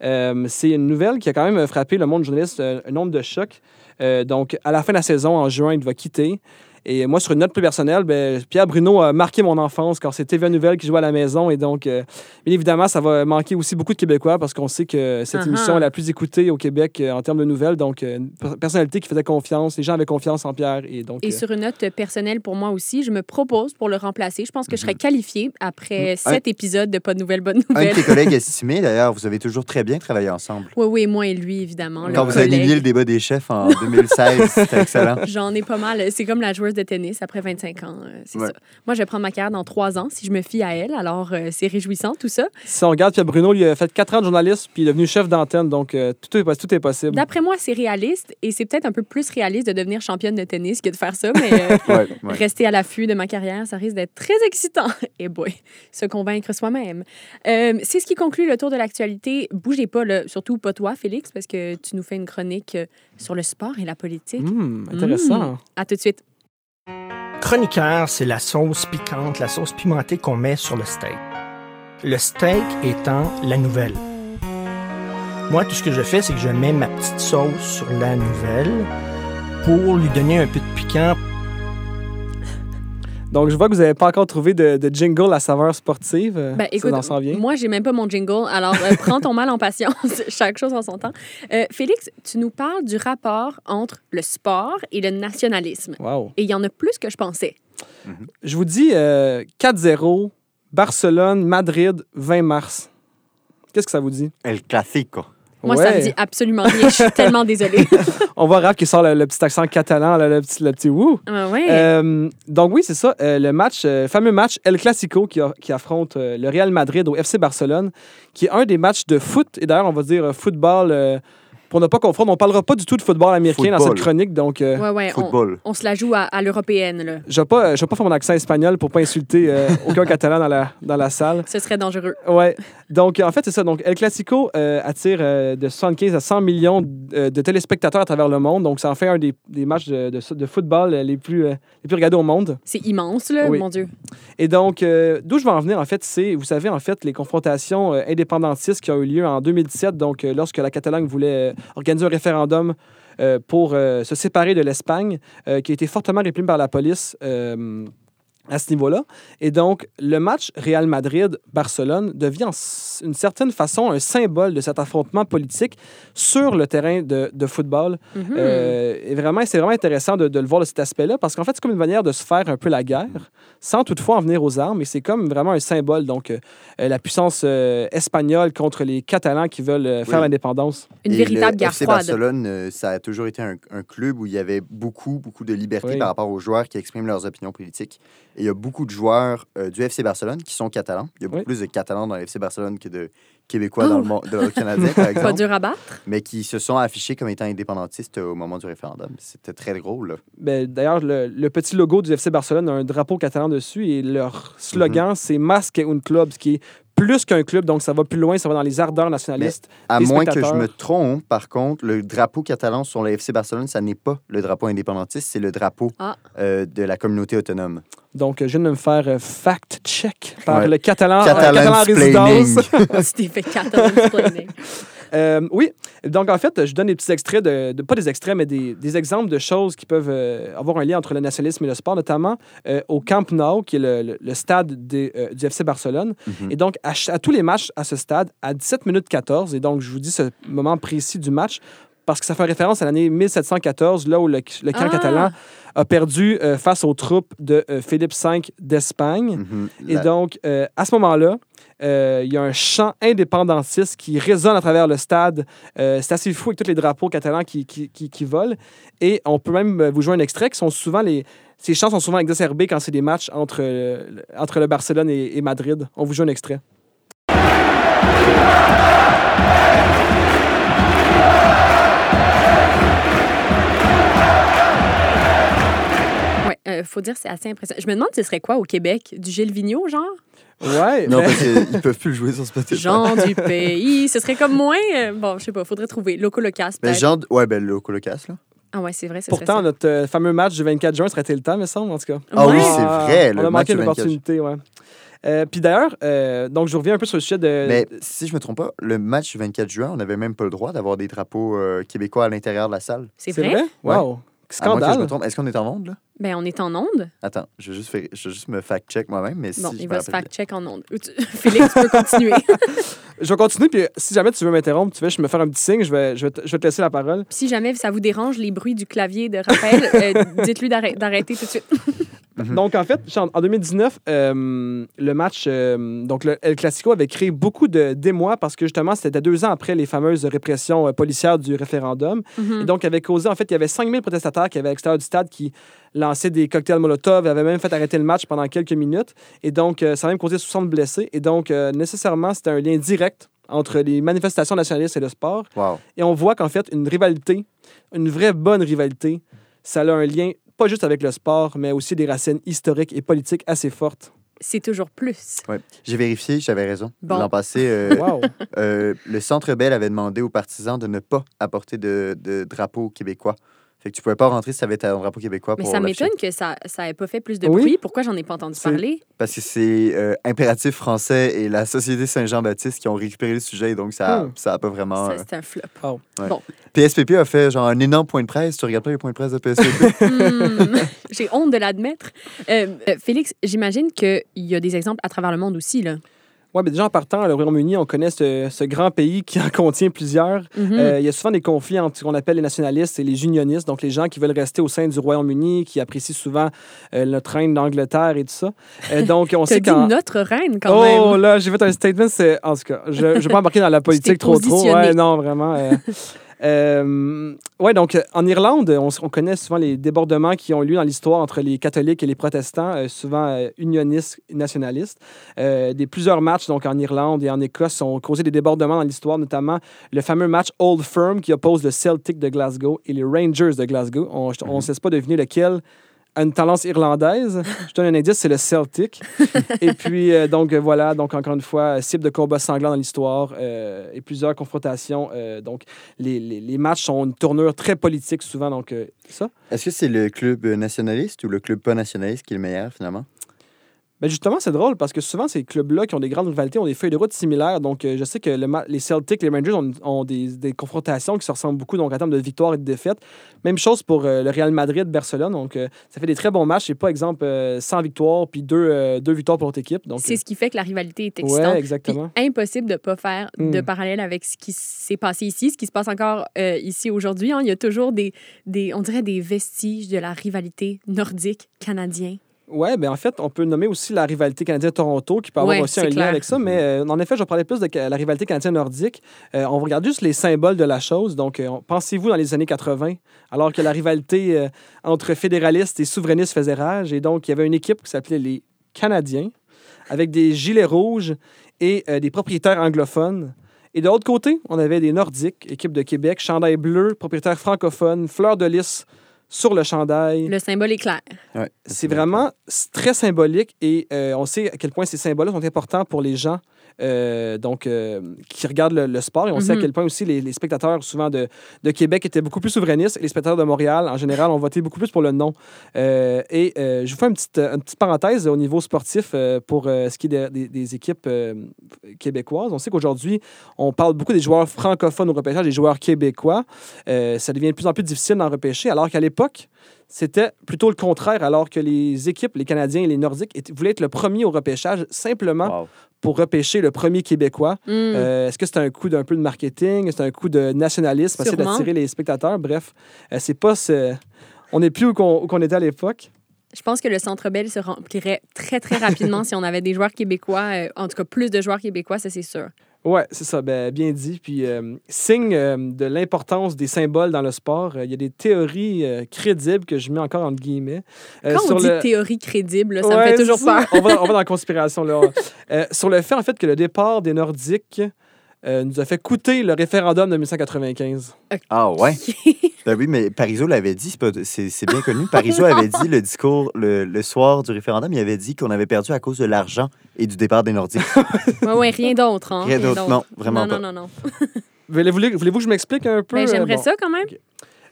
Speaker 5: Euh, c'est une nouvelle qui a quand même frappé le monde journaliste euh, un nombre de chocs. Euh, donc, à la fin de la saison, en juin, il va quitter. Et moi, sur une note plus personnelle, ben, Pierre Bruno a marqué mon enfance quand c'est TVA Nouvelle qui jouait à la maison. Et donc, euh, bien évidemment, ça va manquer aussi beaucoup de Québécois parce qu'on sait que cette
Speaker 1: Uh-huh.
Speaker 5: émission est la plus écoutée au Québec euh, en termes de nouvelles. Donc, euh, une per- personnalité qui faisait confiance, les gens avaient confiance en Pierre. Et donc,
Speaker 1: Et
Speaker 5: euh,
Speaker 1: sur une note personnelle pour moi aussi, je me propose pour le remplacer. Je pense que je serais qualifiée après
Speaker 10: Un-
Speaker 1: sept épisodes de Pas de nouvelles, bonnes
Speaker 10: Un de tes collègues estimés, d'ailleurs, vous avez toujours très bien travaillé ensemble.
Speaker 1: Oui, oui, moi et lui, évidemment.
Speaker 10: Quand vous avez
Speaker 1: collègue.
Speaker 10: animé le débat des chefs en 2016, c'était excellent.
Speaker 1: J'en ai pas mal. C'est comme la joueuse de tennis après 25 ans. euh, C'est
Speaker 10: Ouais.
Speaker 1: ça. Moi, je vais prendre ma carrière dans trois ans si je me fie à elle. Alors, euh, c'est réjouissant, tout ça.
Speaker 5: si on regarde, Pierre Bruno, lui, a fait 4 ans de journaliste, puis il est devenu chef d'antenne. Donc, euh, tout, est, poss- tout est possible.
Speaker 1: D'après moi, c'est réaliste et c'est peut-être un peu plus réaliste de devenir championne de tennis que de faire ça, mais
Speaker 10: Ouais, ouais.
Speaker 1: rester à l'affût de ma carrière, ça risque d'être très excitant. Et boy, se convaincre soi-même. C'est ce qui conclut le tour de l'actualité. Bougez pas, là, surtout pas toi, Félix, parce que tu nous fais une chronique sur le sport et la politique.
Speaker 5: Hum, intéressant.
Speaker 1: Mm. À tout de suite.
Speaker 8: Chroniqueur, c'est la sauce piquante, la sauce pimentée qu'on met sur le steak. Le steak étant la nouvelle. Moi, tout ce que je fais, c'est que je mets ma petite sauce sur la nouvelle pour lui donner un peu de piquant.
Speaker 5: Donc, je vois que vous n'avez pas encore trouvé de, de jingle à saveur sportive. Euh,
Speaker 1: Ben,
Speaker 5: ça
Speaker 1: écoute,
Speaker 5: en s'en vient.
Speaker 1: moi, j'ai même pas mon jingle. Alors, euh, prends ton mal en patience. Chaque chose en son temps. Euh, Félix, tu nous parles du rapport entre le sport et le nationalisme.
Speaker 5: Wow.
Speaker 1: Et il y en a plus que je pensais.
Speaker 5: Je vous dis euh, 4-0, Barcelone, Madrid, 20 mars. Qu'est-ce que ça vous dit?
Speaker 10: El Clasico.
Speaker 1: Moi, ça me dit absolument rien. Je suis tellement désolée.
Speaker 5: On voit Raph qui sort le, le petit accent catalan, le petit, le petit wouh.
Speaker 1: Ah ouais.
Speaker 5: Euh, donc oui, c'est ça. euh, le match, euh, fameux match El Clasico qui, a- qui affronte euh, le Real Madrid au FC Barcelone, qui est un des matchs de foot, et d'ailleurs on va dire football pour ne pas confondre, on parlera pas du tout de football américain dans cette chronique, donc euh,
Speaker 1: Ouais, ouais. On,
Speaker 10: Football.
Speaker 1: on se la joue à, à l'européenne,
Speaker 5: je vais pas, pas faire mon accent espagnol pour pas insulter euh, aucun catalan dans la, dans la salle.
Speaker 1: Ce serait dangereux.
Speaker 5: Ouais. Donc, en fait, c'est ça. Donc, El Clasico euh, attire euh, de 75 à 100 millions de téléspectateurs à travers le monde. Donc, ça en fait un des, des matchs de, de- de football les plus, euh, les plus regardés au monde.
Speaker 1: C'est immense, là,
Speaker 5: Oui.
Speaker 1: mon Dieu.
Speaker 5: Et donc, euh, d'où je vais en venir, en fait, c'est, vous savez, en fait, les confrontations euh, indépendantistes qui ont eu lieu en 2017, donc euh, lorsque la Catalogne voulait euh, organiser un référendum euh, pour euh, se séparer de l'Espagne, euh, qui a été fortement réprimé par la police. À ce niveau-là. Et donc, le match Real Madrid-Barcelone devient en une certaine façon un symbole de cet affrontement politique sur le terrain de, de football.
Speaker 1: Mhm.
Speaker 5: Euh, et vraiment, c'est vraiment intéressant de, de le voir de cet aspect-là parce qu'en fait, c'est comme une manière de se faire un peu la guerre sans toutefois en venir aux armes. Et c'est comme vraiment un symbole. Donc, euh, euh, la puissance euh, espagnole contre les Catalans qui veulent euh, faire
Speaker 10: Oui.
Speaker 5: l'indépendance.
Speaker 1: Une
Speaker 10: Et
Speaker 1: véritable
Speaker 10: le
Speaker 1: guerre
Speaker 10: FC
Speaker 1: froide.
Speaker 10: Barcelone, euh, ça a toujours été un, un club où il y avait beaucoup, beaucoup de liberté
Speaker 5: Oui.
Speaker 10: par rapport aux joueurs qui expriment leurs opinions politiques. Et il y a beaucoup de joueurs euh, du FC Barcelone qui sont catalans. Il y a beaucoup
Speaker 5: Oui.
Speaker 10: plus de Catalans dans le FC Barcelone que de Québécois dans le monde, le Canadien, par
Speaker 1: Pas
Speaker 10: exemple.
Speaker 1: dur à battre.
Speaker 10: Mais qui se sont affichés comme étant indépendantistes au moment du référendum. C'était très drôle. là.
Speaker 5: Ben, D'ailleurs, le, le petit logo du FC Barcelone a un drapeau catalan dessus et leur slogan, c'est Mas que un club, ce qui est plus qu'un club, donc ça va plus loin, ça va dans les ardeurs nationalistes.
Speaker 10: À
Speaker 5: des
Speaker 10: moins que je me trompe, par contre, le drapeau catalan sur le FC Barcelone, ça n'est pas le drapeau indépendantiste, c'est le drapeau
Speaker 1: Ah.
Speaker 10: euh, de la communauté autonome.
Speaker 5: Donc, je viens de me faire euh, fact-check par
Speaker 10: Ouais.
Speaker 5: le catalan, euh,
Speaker 10: Catalan
Speaker 5: catalan résidence.
Speaker 1: T'es fait catalan
Speaker 5: Euh, oui, donc en fait, je donne des petits extraits, de, de- pas des extraits, mais des, des exemples de choses qui peuvent euh, avoir un lien entre le nationalisme et le sport, notamment euh, au Camp Nou, qui est le, le- le stade des, euh, du FC Barcelone.
Speaker 10: Mhm.
Speaker 5: Et donc, à, tous les matchs à ce stade, à 17 minutes 14, et donc je vous dis ce moment précis du match, parce que ça fait référence à l'année 1714, là où le, le camp
Speaker 1: Ah!
Speaker 5: catalan a perdu euh, face aux troupes de euh, Philippe V d'Espagne.
Speaker 10: Mhm.
Speaker 5: Et
Speaker 10: La-
Speaker 5: donc, euh, à ce moment-là, euh, il y a un chant indépendantiste qui résonne à travers le stade. Euh, c'est assez fou avec tous les drapeaux catalans qui, qui, qui- volent. Et on peut même euh, vous jouer un extrait qui sont souvent les. Ces chants sont souvent exacerbés quand c'est des matchs entre, euh, entre le Barcelone et, Madrid. On vous joue un extrait.
Speaker 1: Ouais, euh, faut dire, c'est assez impressionnant. Je me demande, ce serait quoi au Québec? Du Gilles Vigneault, genre?
Speaker 5: Ouais.
Speaker 10: Non,
Speaker 5: ben-
Speaker 10: parce qu'ils peuvent plus le jouer sur Spotify.
Speaker 1: Jean du pays. Ce serait comme moins. euh, bon, je sais pas, faudrait trouver. Loco Locas, peut-être.
Speaker 10: genre, de- ouais, ben, le colocasse, là.
Speaker 1: Ah ouais, c'est vrai, ce
Speaker 5: Pourtant, notre euh, fameux match du 24 juin serait le temps, me semble, en tout cas.
Speaker 10: Ah oui,
Speaker 1: Ouais.
Speaker 10: c'est vrai, le
Speaker 5: On a manqué
Speaker 10: du
Speaker 5: une
Speaker 10: 24
Speaker 5: opportunité, ouais. Euh, Puis d'ailleurs, euh, donc je reviens un peu sur le sujet de.
Speaker 10: Mais si je me trompe pas, le match du 24 juin, on n'avait même pas le droit d'avoir des drapeaux euh, québécois à l'intérieur de la salle.
Speaker 1: C'est vrai?
Speaker 5: Wow!
Speaker 10: Moins que je
Speaker 5: Scandale!
Speaker 10: me trompe. Est-ce qu'on est en onde, là?
Speaker 1: Ben, on est en onde.
Speaker 10: Attends, je vais juste, faire- je vais juste me fact-check moi-même, mais
Speaker 1: Bon,
Speaker 10: si
Speaker 1: il va se fact-check en onde. Félix, tu peux continuer.
Speaker 5: Je vais continuer, puis si jamais tu veux m'interrompre, tu veux, je me faire un petit signe, je vais, je vais, te, je vais te laisser la parole.
Speaker 1: si jamais ça vous dérange les bruits du clavier de Raphaël, euh, dites-lui d'arrêt- d'arrêter tout de suite.
Speaker 10: Mhm.
Speaker 5: Donc, en fait, en en 2019, euh, le match, euh, donc le El Clasico avait créé beaucoup de- d'émoi parce que justement, c'était deux ans après les fameuses répressions euh, policières du référendum.
Speaker 1: Mhm.
Speaker 5: Et donc, avait causé, en fait, il y avait 5000 protestataires qui avaient à l'extérieur du stade qui lançaient des cocktails Molotov, avaient même fait arrêter le match pendant quelques minutes. Et donc, ça a même causé 60 blessés. Et donc, nécessairement, c'était un lien direct entre les manifestations nationalistes et le sport.
Speaker 10: Wow.
Speaker 5: Et on voit qu'en fait, une rivalité, une vraie bonne rivalité, ça a un lien pas juste avec le sport, mais aussi des racines historiques et politiques assez fortes.
Speaker 1: C'est toujours plus.
Speaker 10: Ouais. J'ai vérifié, j'avais raison.
Speaker 1: Bon.
Speaker 10: L'an passé, euh,
Speaker 5: Wow!
Speaker 10: euh, le Centre Bell avait demandé aux partisans de ne pas apporter de, de drapeau québécois. Fait que tu pouvais pas rentrer si tu avais ton drapeau québécois
Speaker 1: Mais
Speaker 10: pour
Speaker 1: ça
Speaker 10: l'afficher.
Speaker 1: m'étonne que ça n'ait pas fait plus de
Speaker 5: Oui.
Speaker 1: bruit. Pourquoi j'en ai pas entendu parler?
Speaker 10: Parce que c'est euh, Impératif français et la Société Saint-Jean-Baptiste qui ont récupéré le sujet, donc ça,
Speaker 5: Hmm.
Speaker 10: ça a pas vraiment...
Speaker 1: Ça,
Speaker 10: euh,
Speaker 1: C'est un flop.
Speaker 5: Oh.
Speaker 10: Ouais.
Speaker 1: Bon.
Speaker 10: PSPP a fait genre un énorme point de presse. Tu regardes pas les points de presse de PSPP?
Speaker 1: Hmm, J'ai honte de l'admettre. Euh, euh, Félix, j'imagine qu'il y a des exemples à travers le monde aussi. Là.
Speaker 5: Ouais, mais déjà en partant, le Royaume-Uni, on connaît ce, ce grand pays qui en contient plusieurs.
Speaker 1: Mhm.
Speaker 5: Euh, il y a souvent des conflits entre ce qu'on appelle les nationalistes et les unionistes, donc les gens qui veulent rester au sein du Royaume-Uni, qui apprécient souvent euh, notre reine d'Angleterre et tout ça. Euh, donc, on sait qu'en...
Speaker 1: notre reine quand
Speaker 5: oh
Speaker 1: même.
Speaker 5: là, j'ai fait un statement, c'est... En tout cas, je ne vais pas embarquer dans la politique trop trop. Ouais, non, vraiment. euh. Ouais, donc euh, en Irlande, on, connaît souvent les débordements qui ont lieu dans l'histoire entre les catholiques et les protestants, euh, souvent euh, unionistes et nationalistes. Des plusieurs matchs donc en Irlande et en Écosse ont causé des débordements dans l'histoire, notamment le fameux match Old Firm qui oppose le Celtic de Glasgow et les Rangers de Glasgow. On ne
Speaker 10: Mhm.
Speaker 5: se laisse pas deviner lequel une tendance irlandaise. Je donne un indice, c'est le Celtic. et puis, euh, donc, euh, voilà, donc encore une fois, euh, cible de combats sanglants dans l'histoire euh, et plusieurs confrontations. euh, donc, les, les, les matchs ont une tournure très politique souvent, donc euh, ça.
Speaker 10: Est-ce que c'est le club nationaliste ou le club pas nationaliste qui est le meilleur, finalement?
Speaker 5: Ben justement, c'est drôle parce que souvent, ces clubs-là qui ont des grandes rivalités ont des feuilles de route similaires. Donc, euh, je sais que le les Celtics, les Rangers ont, ont des, des confrontations qui se ressemblent beaucoup donc, en termes de victoires et de défaites. Même chose pour euh, le Real Madrid, Barcelone. Donc, euh, ça fait des très bons matchs. C'est pas, exemple, euh, 100 victoires puis deux, euh, deux victoires pour l'autre équipe. Donc,
Speaker 1: C'est ce qui fait que la rivalité est
Speaker 5: Ouais,
Speaker 1: excitante.
Speaker 5: exactement.
Speaker 1: Puis impossible de ne pas faire de
Speaker 5: Mm.
Speaker 1: parallèle avec ce qui s'est passé ici, ce qui se passe encore ici aujourd'hui. hein. Il y a toujours des, des, on dirait des vestiges de la rivalité nordique
Speaker 5: Ouais, ben en fait, on peut nommer aussi la rivalité canadienne-Toronto qui peut avoir
Speaker 1: Ouais,
Speaker 5: aussi un lien avec ça. Mais euh, en effet, je parler plus de la rivalité canadienne-nordique. Euh, on regarde juste les symboles de la chose. Donc, euh, pensez-vous dans les années 80, alors que la rivalité entre fédéralistes et souverainistes faisait rage. Et donc, il y avait une équipe qui s'appelait les Canadiens, avec des gilets rouges et des propriétaires anglophones. Et de l'autre côté, on avait des Nordiques, équipe de Québec, chandail bleu, propriétaires francophones, fleurs de lys sur le chandail.
Speaker 1: Le symbole est clair.
Speaker 10: Ouais,
Speaker 5: C'est vraiment très symbolique et euh, on sait à quel point ces symboles sont importants pour les gens euh, donc, euh, qui regardent le, le sport. Et on sait à
Speaker 1: Mhm.
Speaker 5: quel point aussi les, les spectateurs, souvent de, de Québec, étaient beaucoup plus souverainistes. Et les spectateurs de Montréal, en général, ont voté beaucoup plus pour le non. Euh, et je vous fais une petite, une petite parenthèse au niveau sportif pour ce qui est des- équipes québécoises. On sait qu'aujourd'hui, on parle beaucoup des joueurs francophones au repêchage, des joueurs québécois. Ça devient de plus en plus difficile d'en repêcher, alors qu'à l'époque, c'était plutôt le contraire, alors que les équipes, les Canadiens et les Nordiques, étaient- voulaient être le premier au repêchage simplement
Speaker 10: Wow.
Speaker 5: pour repêcher le premier Québécois.
Speaker 1: Mm.
Speaker 5: Euh, Est-ce que c'est un coup d'un peu de marketing? C'est un coup de nationalisme, essayer d'attirer les spectateurs? Bref, euh, c'est pas ce... On n'est plus où qu'on où qu'on était à l'époque.
Speaker 1: Je pense que le Centre Bell se remplirait très, très rapidement si on avait des joueurs québécois, euh, en tout cas plus de joueurs québécois, ça c'est sûr.
Speaker 5: Ouais, c'est ça, ben, bien dit. Puis, euh, signe euh, de l'importance des symboles dans le sport, euh, il y a des théories crédibles que je mets encore entre guillemets.
Speaker 1: Quand on dit
Speaker 5: le-
Speaker 1: théorie crédible, là, ça me
Speaker 5: Ouais,
Speaker 1: fait toujours peur.
Speaker 5: on, va, on va dans la conspiration. Là. Sur le fait, en fait, que le départ des Nordiques euh, nous a fait coûter le référendum de 1995.
Speaker 10: Ah ouais? ben oui, mais Parizeau l'avait dit, c'est pas- c'est c'est bien connu. Parizeau avait dit le discours le, le soir du référendum, il avait dit qu'on avait perdu à cause de l'argent et du départ des Nordiques.
Speaker 1: Ouais, ouais, rien d'autre. Hein?
Speaker 10: Rien d'autre, non, vraiment
Speaker 1: non,
Speaker 10: pas.
Speaker 1: Non, non, non.
Speaker 5: Voulez-vous voulez-vous que je m'explique un peu?
Speaker 1: Ben, J'aimerais
Speaker 5: bon.
Speaker 1: ça quand même.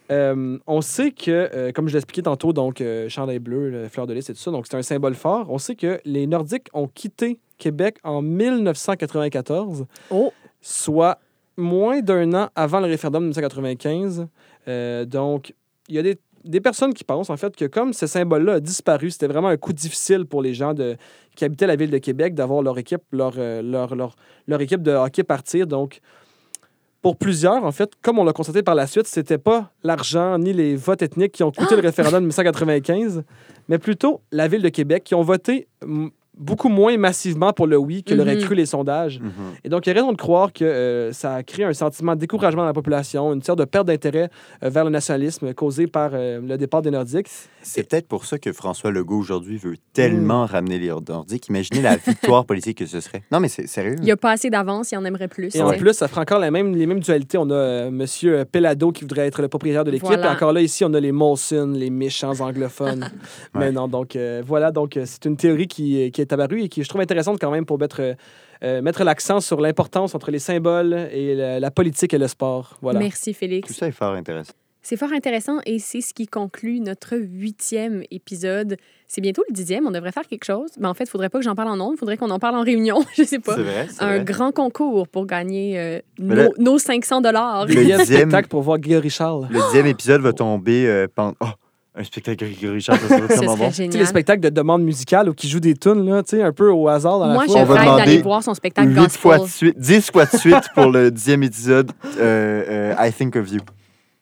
Speaker 5: Euh, on sait que, euh, comme je l'expliquais tantôt, donc euh, chandail bleu, le fleur de lys et tout ça, donc c'est un symbole fort. On sait que les Nordiques ont quitté Québec en 1994,
Speaker 1: Oh.
Speaker 5: Soit moins d'un an avant le référendum de 1995. Euh, donc, il y a des, des personnes qui pensent, en fait, que comme ce symbole-là a disparu, c'était vraiment un coup difficile pour les gens de, qui habitaient la ville de Québec d'avoir leur équipe, leur, euh, leur, leur, leur équipe de hockey partir. Donc, pour plusieurs, en fait, comme on l'a constaté par la suite, c'était pas l'argent ni les votes ethniques qui ont coûté le référendum de 1995, mais plutôt la ville de Québec qui ont voté beaucoup moins massivement pour le oui que l'auraient
Speaker 1: Mhm.
Speaker 5: cru les sondages.
Speaker 10: Mhm.
Speaker 5: Et donc, il y a raison de croire que euh, ça a créé un sentiment de découragement dans la population, une sorte de perte d'intérêt euh, vers le nationalisme causé par euh, le départ des Nordiques.
Speaker 10: C'est peut-être pour ça que François Legault aujourd'hui veut tellement ramener les Nordiques. Imaginez la victoire politique que ce serait. Non, mais c'est sérieux.
Speaker 1: Il n'y a pas assez d'avance, il en aimerait plus.
Speaker 5: Et en plus, ça fera encore la même, les mêmes dualités. On a euh, M. Pelado qui voudrait être le propriétaire de l'équipe.
Speaker 1: Voilà.
Speaker 5: Et encore là, ici, on a les Molson, les méchants anglophones. Mais
Speaker 10: Ouais.
Speaker 5: non, donc euh, voilà. Donc, euh, c'est une théorie qui, qui est apparue et qui je trouve intéressante quand même pour mettre, euh, euh, mettre l'accent sur l'importance entre les symboles et la, la politique et le sport. Voilà.
Speaker 1: Merci Félix.
Speaker 10: Tout ça est fort intéressant.
Speaker 1: C'est fort intéressant et c'est ce qui conclut notre huitième épisode. C'est bientôt le dixième, on devrait faire quelque chose. Mais en fait, il faudrait pas que j'en parle en ondes, il faudrait qu'on en parle en réunion, je sais pas.
Speaker 10: C'est vrai, c'est
Speaker 1: Un
Speaker 10: vrai.
Speaker 1: grand concours pour gagner euh, nos,
Speaker 10: là-
Speaker 1: nos 500 dollars.
Speaker 10: Le dixième-
Speaker 5: spectacle pour voir Guy Richard.
Speaker 10: Le dixième épisode va tomber euh, pendant... Oh, un spectacle de Richard,
Speaker 5: sais, les spectacles de demande musicale où qui jouent des tunes, là, tu sais, un peu au hasard dans
Speaker 1: Moi,
Speaker 5: la
Speaker 1: je
Speaker 5: foule.
Speaker 10: On va
Speaker 1: rêve
Speaker 10: demander
Speaker 1: d'aller voir son spectacle
Speaker 10: 8 fois de
Speaker 1: gospel.
Speaker 10: suite, 10 fois de suite pour le dixième épisode euh, euh, I Think of You.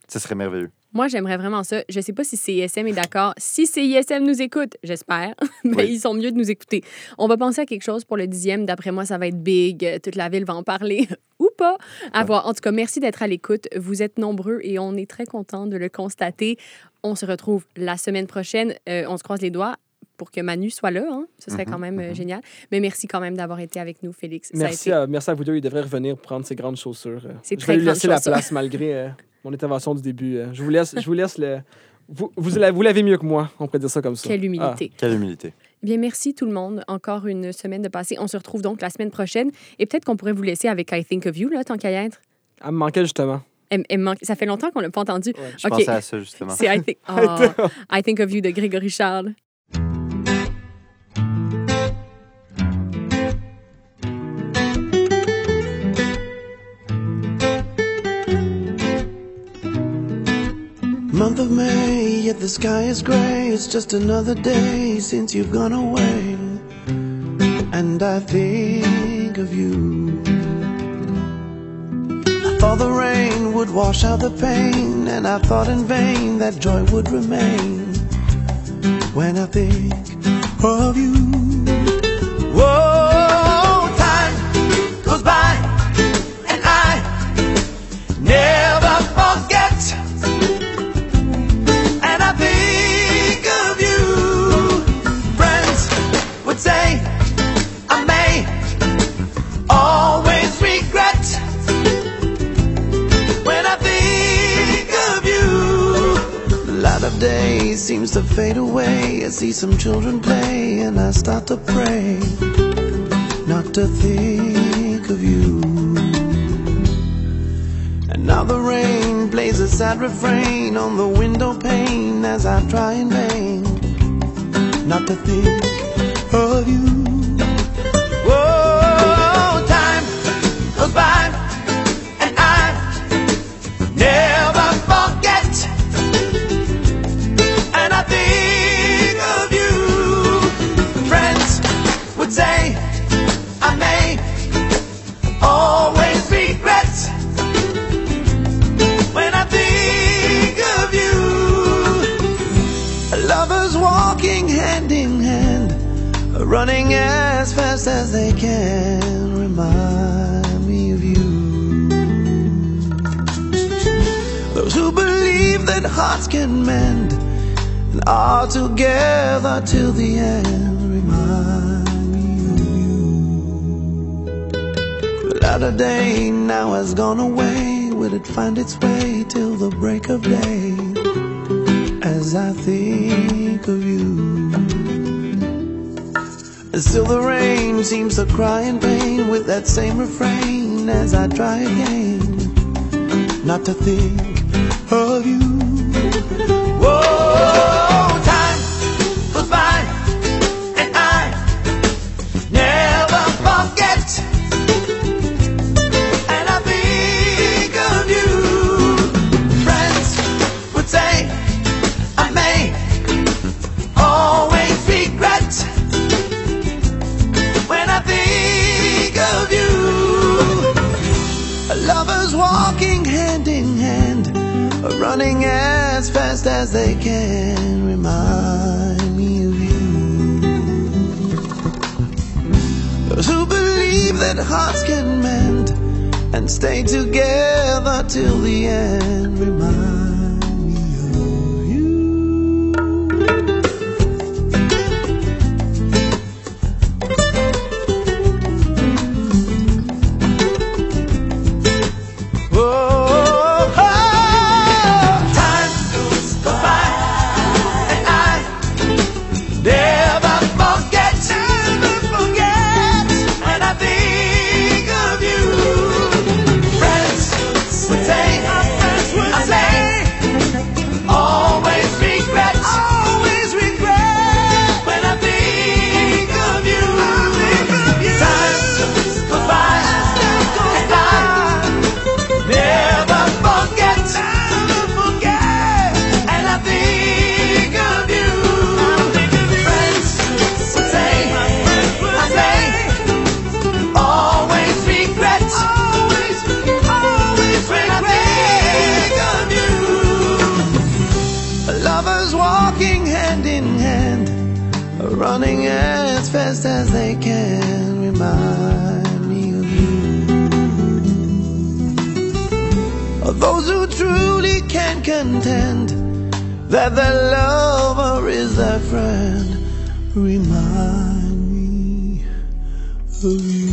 Speaker 10: Ce serait merveilleux.
Speaker 1: Moi, j'aimerais vraiment ça. Je sais pas si CISM est d'accord. Si CISM nous écoute, j'espère,
Speaker 10: Oui.
Speaker 1: ils sont mieux de nous écouter. On va penser à quelque chose pour le dixième. D'après moi, ça va être big. Euh, Toute la ville va en parler. Oups! pas à voir. En tout cas, merci d'être à l'écoute. Vous êtes nombreux et on est très content de le constater. On se retrouve la semaine prochaine. Euh, on se croise les doigts pour que Manu soit là. hein. Ce serait
Speaker 5: Mhm,
Speaker 1: quand même euh, génial. Mais merci quand même d'avoir été avec nous, Félix.
Speaker 5: Merci
Speaker 1: été-
Speaker 5: à, merci à vous deux. Il devrait revenir prendre ses grandes chaussures. Euh,
Speaker 1: Ses
Speaker 5: Je
Speaker 1: très
Speaker 5: vais lui laisser la place malgré euh, mon intervention du début. Je vous laisse, je vous laisse le. Vous, vous, l'avez- mieux que moi, on pourrait dire ça comme ça.
Speaker 1: Quelle humilité.
Speaker 10: Quelle humilité.
Speaker 1: Eh Bien, merci tout le monde. Encore une semaine de passé. On se retrouve donc la semaine prochaine. Et peut-être qu'on pourrait vous laisser avec I Think of You, là, tant qu'à y être.
Speaker 5: Ah, elle me manquait justement.
Speaker 1: Elle- elle manque- Ça fait longtemps qu'on l'a pas entendu.
Speaker 10: Je
Speaker 1: OK.
Speaker 10: pensais à ça, justement.
Speaker 1: C'est I think... Oh, I think of You de Grégory Charles.
Speaker 11: Month of May, yet the sky is gray. It's just another day since you've gone away. And I think of you. The rain would wash out the pain, and I thought in vain that joy would remain. When I think of you. To fade away. I see some children play, and I start to pray not to think of you. And now the rain plays a sad refrain on the window pane as I try in vain not to think as they can, remind me of you. Those who believe that hearts can mend and are together till the end, remind me of you. Latter day now has gone away. Will it find its way till the break of day? As I think of you. Still the rain seems to cry in vain with that same refrain as I try again not to think of you. Till the end, can contend that the lover is their friend remind me of you.